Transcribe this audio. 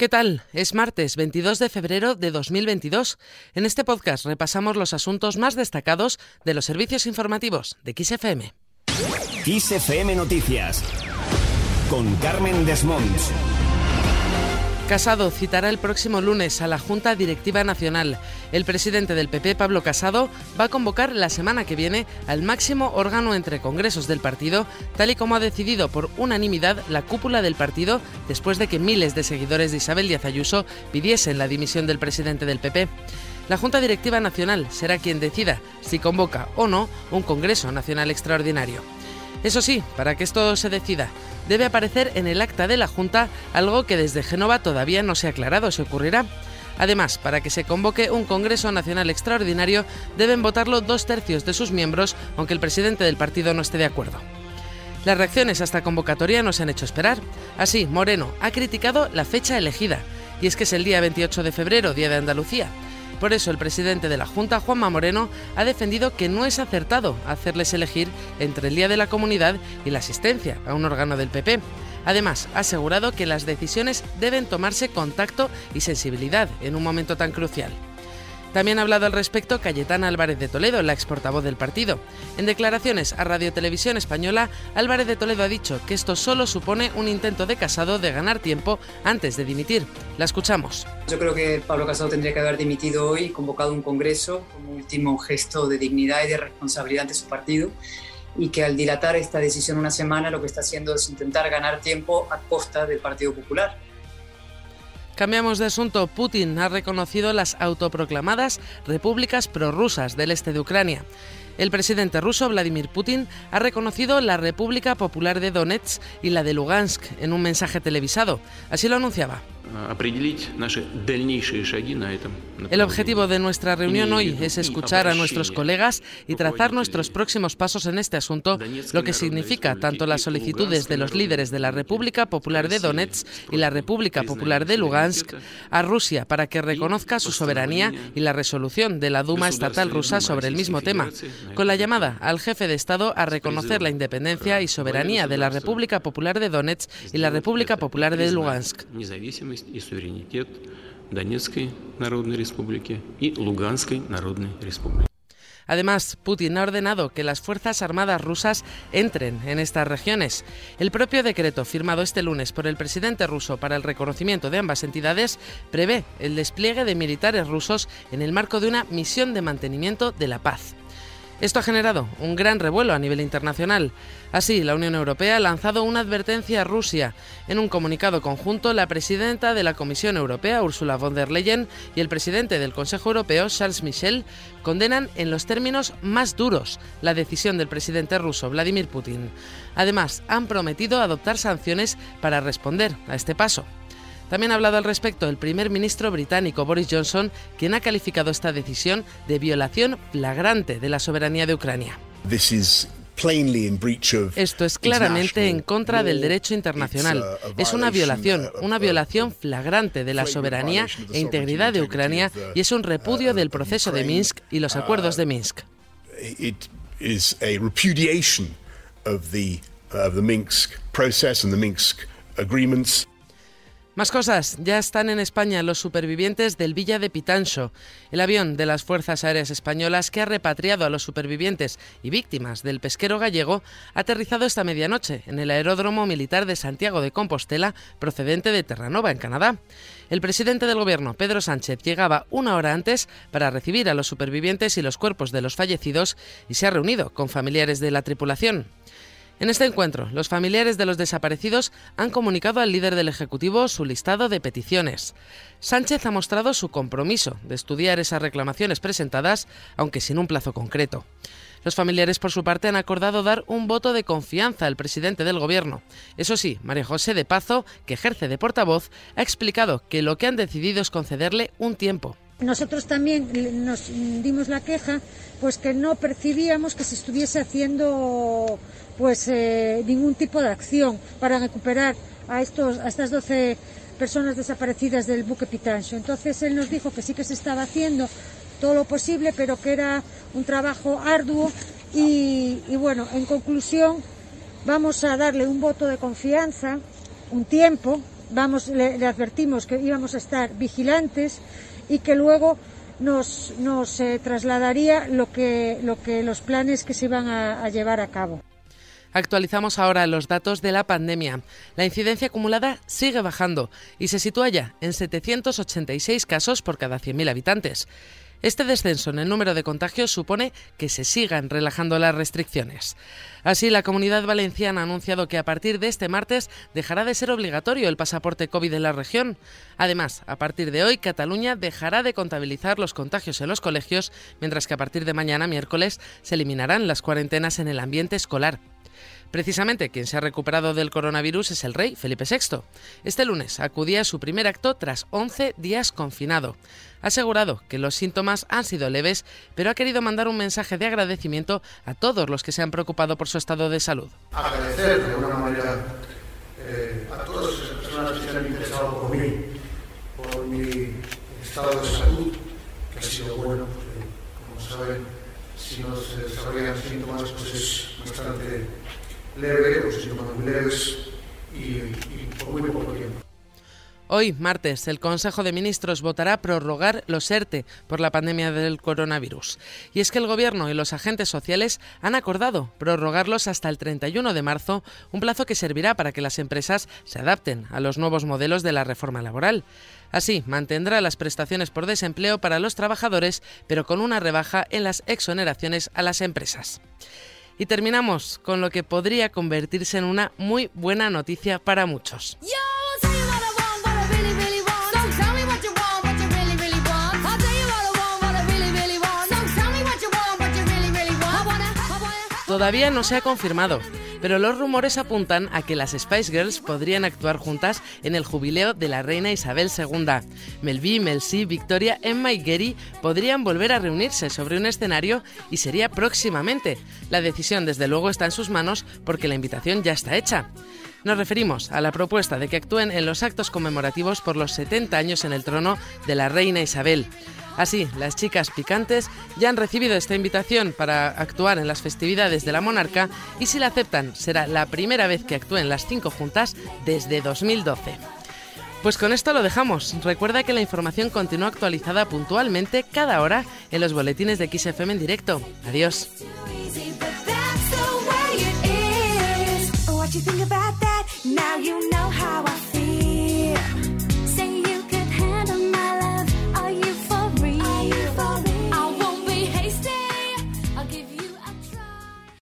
¿Qué tal? Es martes 22 de febrero de 2022. En este podcast repasamos los asuntos más destacados de los servicios informativos de XFM. XFM Noticias con Carmen Desmonts. Casado citará el próximo lunes a la Junta Directiva Nacional. El presidente del PP, Pablo Casado, va a convocar la semana que viene al máximo órgano entre congresos del partido, tal y como ha decidido por unanimidad la cúpula del partido después de que miles de seguidores de Isabel Díaz Ayuso pidiesen la dimisión del presidente del PP. La Junta Directiva Nacional será quien decida si convoca o no un Congreso Nacional Extraordinario. Eso sí, para que esto se decida, debe aparecer en el acta de la Junta algo que desde Génova todavía no se ha aclarado si ocurrirá. Además, para que se convoque un Congreso Nacional Extraordinario, deben votarlo dos tercios de sus miembros, aunque el presidente del partido no esté de acuerdo. Las reacciones a esta convocatoria no se han hecho esperar. Así, Moreno ha criticado la fecha elegida, y es que es el día 28 de febrero, Día de Andalucía. Por eso el presidente de la Junta, Juanma Moreno, ha defendido que no es acertado hacerles elegir entre el Día de la Comunidad y la asistencia a un órgano del PP. Además, ha asegurado que las decisiones deben tomarse con tacto y sensibilidad en un momento tan crucial. También ha hablado al respecto Cayetana Álvarez de Toledo, la ex portavoz del partido. En declaraciones a Radio Televisión Española, Álvarez de Toledo ha dicho que esto solo supone un intento de Casado de ganar tiempo antes de dimitir. La escuchamos. Yo creo que Pablo Casado tendría que haber dimitido hoy y convocado un congreso como último gesto de dignidad y de responsabilidad ante su partido y que al dilatar esta decisión una semana lo que está haciendo es intentar ganar tiempo a costa del Partido Popular. Cambiamos de asunto. Putin ha reconocido las autoproclamadas repúblicas prorrusas del este de Ucrania. El presidente ruso Vladimir Putin ha reconocido la República Popular de Donetsk y la de Lugansk en un mensaje televisado. Así lo anunciaba. El objetivo de nuestra reunión hoy es escuchar a nuestros colegas y trazar nuestros próximos pasos en este asunto, lo que significa tanto las solicitudes de los líderes de la República Popular de Donetsk y la República Popular de Lugansk a Rusia para que reconozca su soberanía y la resolución de la Duma estatal rusa sobre el mismo tema, con la llamada al jefe de Estado a reconocer la independencia y soberanía de la República Popular de Donetsk y la República Popular de Lugansk и суверенитет Донецкой Народной Республики и Луганской Народной Республики. Además, Putin ha ordenado que las Fuerzas Armadas rusas entren en estas regiones. El propio decreto firmado este lunes por el presidente ruso para el reconocimiento de ambas entidades prevé el despliegue de militares rusos en el marco de una misión de mantenimiento de la paz. Esto ha generado un gran revuelo a nivel internacional. Así, la Unión Europea ha lanzado una advertencia a Rusia. En un comunicado conjunto, la presidenta de la Comisión Europea, Ursula von der Leyen, y el presidente del Consejo Europeo, Charles Michel, condenan en los términos más duros la decisión del presidente ruso, Vladimir Putin. Además, han prometido adoptar sanciones para responder a este paso. También ha hablado al respecto el primer ministro británico Boris Johnson, quien ha calificado esta decisión de violación flagrante de la soberanía de Ucrania. Esto es claramente en contra del derecho internacional. Es una violación, una violación flagrante de la soberanía e integridad de Ucrania y es un repudio del proceso de Minsk y los acuerdos de Minsk. Más cosas, ya están en España los supervivientes del Villa de Pitancho, el avión de las Fuerzas Aéreas Españolas que ha repatriado a los supervivientes y víctimas del pesquero gallego, ha aterrizado esta medianoche en el aeródromo militar de Santiago de Compostela, procedente de Terranova, en Canadá. El presidente del gobierno, Pedro Sánchez, llegaba una hora antes para recibir a los supervivientes y los cuerpos de los fallecidos y se ha reunido con familiares de la tripulación. En este encuentro, los familiares de los desaparecidos han comunicado al líder del Ejecutivo su listado de peticiones. Sánchez ha mostrado su compromiso de estudiar esas reclamaciones presentadas, aunque sin un plazo concreto. Los familiares, por su parte, han acordado dar un voto de confianza al presidente del Gobierno. Eso sí, María José de Pazo, que ejerce de portavoz, ha explicado que lo que han decidido es concederle un tiempo. Nosotros también nos dimos la queja, pues que no percibíamos que se estuviese haciendo pues eh, ningún tipo de acción para recuperar a, estos, a estas 12 personas desaparecidas del buque Pitancho. Entonces él nos dijo que sí que se estaba haciendo todo lo posible, pero que era un trabajo arduo y, bueno, en conclusión vamos a darle un voto de confianza, un tiempo, vamos, le, advertimos que íbamos a estar vigilantes y que luego nos, nos eh, trasladaría lo que, lo que los planes que se iban a llevar a cabo. Actualizamos ahora los datos de la pandemia. La incidencia acumulada sigue bajando y se sitúa ya en 786 casos por cada 100.000 habitantes. Este descenso en el número de contagios supone que se sigan relajando las restricciones. Así, la Comunidad Valenciana ha anunciado que a partir de este martes dejará de ser obligatorio el pasaporte COVID en la región. Además, a partir de hoy, Cataluña dejará de contabilizar los contagios en los colegios, mientras que a partir de mañana, miércoles, se eliminarán las cuarentenas en el ambiente escolar. Precisamente quien se ha recuperado del coronavirus es el rey Felipe VI. Este lunes acudía a su primer acto tras 11 días confinado. Ha asegurado que los síntomas han sido leves, pero ha querido mandar un mensaje de agradecimiento a todos los que se han preocupado por su estado de salud. Agradecer de alguna manera eh, a todas esas personas que se han interesado por mí, por mi estado de salud, que ha sido bueno, como saben, si no se desarrollan síntomas, pues es bastante leve o leves y, por muy poco tiempo. Hoy, martes, el Consejo de Ministros votará prorrogar los ERTE por la pandemia del coronavirus. Y es que el Gobierno y los agentes sociales han acordado prorrogarlos hasta el 31 de marzo, un plazo que servirá para que las empresas se adapten a los nuevos modelos de la reforma laboral. Así, mantendrá las prestaciones por desempleo para los trabajadores, pero con una rebaja en las exoneraciones a las empresas. Y terminamos con lo que podría convertirse en una muy buena noticia para muchos. Todavía no se ha confirmado, pero los rumores apuntan a que las Spice Girls podrían actuar juntas en el jubileo de la reina Isabel II. Mel B, Mel C, Victoria, Emma y Gary podrían volver a reunirse sobre un escenario y sería próximamente. La decisión desde luego está en sus manos porque la invitación ya está hecha. Nos referimos a la propuesta de que actúen en los actos conmemorativos por los 70 años en el trono de la reina Isabel. Así, las chicas picantes ya han recibido esta invitación para actuar en las festividades de la monarca y si la aceptan será la primera vez que actúen las cinco juntas desde 2012. Pues con esto lo dejamos. Recuerda que la información continúa actualizada puntualmente cada hora en los boletines de XFM en directo. Adiós.